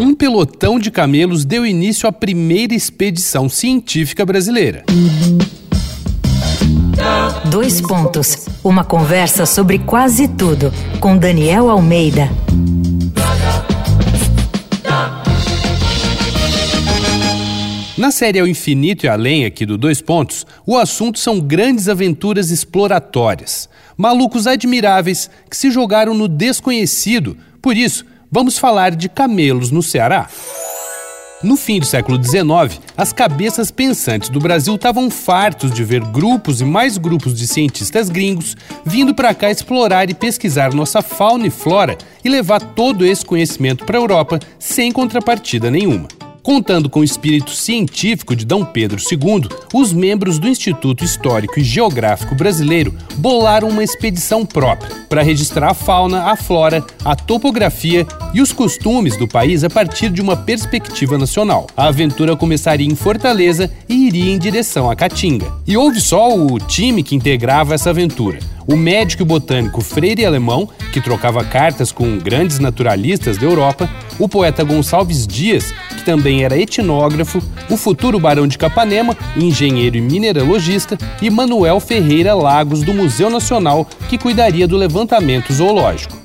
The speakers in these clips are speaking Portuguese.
um pelotão de camelos deu início à primeira expedição científica brasileira. Dois pontos. Uma conversa sobre quase tudo com Daniel Almeida. Na série Ao Infinito e Além, aqui do Dois Pontos, o assunto são grandes aventuras exploratórias. Malucos admiráveis que se jogaram no desconhecido. Por isso, vamos falar de camelos no Ceará. No fim do século XIX, as cabeças pensantes do Brasil estavam fartos de ver grupos e mais grupos de cientistas gringos vindo para cá explorar e pesquisar nossa fauna e flora e levar todo esse conhecimento para a Europa sem contrapartida nenhuma. Contando com o espírito científico de D. Pedro II, os membros do Instituto Histórico e Geográfico Brasileiro bolaram uma expedição própria para registrar a fauna, a flora, a topografia e os costumes do país a partir de uma perspectiva nacional. A aventura começaria em Fortaleza e iria em direção a Caatinga. E houve só o time que integrava essa aventura o médico botânico Freire Alemão, que trocava cartas com grandes naturalistas da Europa, o poeta Gonçalves Dias, que também era etnógrafo, o futuro barão de Capanema, engenheiro e mineralogista, e Manuel Ferreira Lagos, do Museu Nacional, que cuidaria do levantamento zoológico.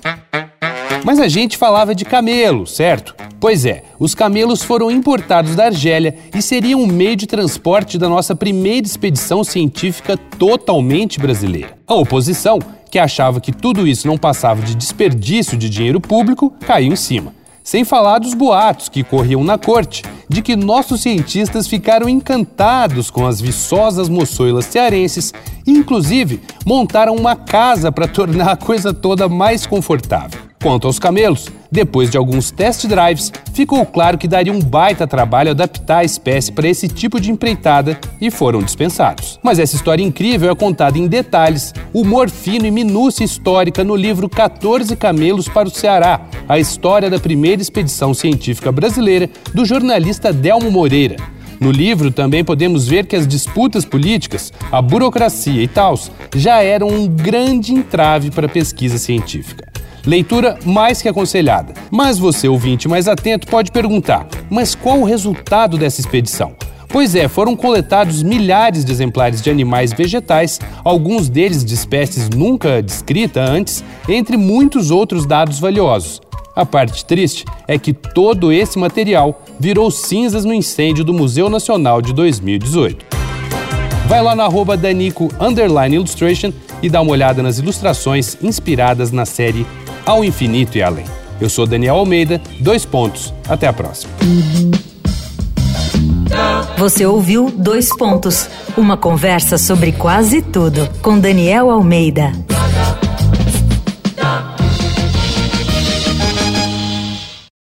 Mas a gente falava de camelo, certo? Pois é, os camelos foram importados da Argélia e seriam um meio de transporte da nossa primeira expedição científica totalmente brasileira. A oposição, que achava que tudo isso não passava de desperdício de dinheiro público, caiu em cima. Sem falar dos boatos que corriam na corte de que nossos cientistas ficaram encantados com as viçosas moçoilas cearenses e, inclusive, montaram uma casa para tornar a coisa toda mais confortável. Quanto aos camelos, depois de alguns test drives, ficou claro que daria um baita trabalho adaptar a espécie para esse tipo de empreitada e foram dispensados. Mas essa história incrível é contada em detalhes, humor fino e minúcia histórica no livro 14 Camelos para o Ceará, a história da primeira expedição científica brasileira do jornalista Delmo Moreira. No livro também podemos ver que as disputas políticas, a burocracia e tals já eram um grande entrave para a pesquisa científica. Leitura mais que aconselhada. Mas você, ouvinte mais atento, pode perguntar: mas qual o resultado dessa expedição? Pois é, foram coletados milhares de exemplares de animais vegetais, alguns deles de espécies nunca descritas antes, entre muitos outros dados valiosos. A parte triste é que todo esse material virou cinzas no incêndio do Museu Nacional de 2018. Vai lá no arroba Danico Illustration e dá uma olhada nas ilustrações inspiradas na série Ao Infinito e Além. Eu sou Daniel Almeida, dois pontos. Até a próxima. Você ouviu Dois Pontos, uma conversa sobre quase tudo com Daniel Almeida.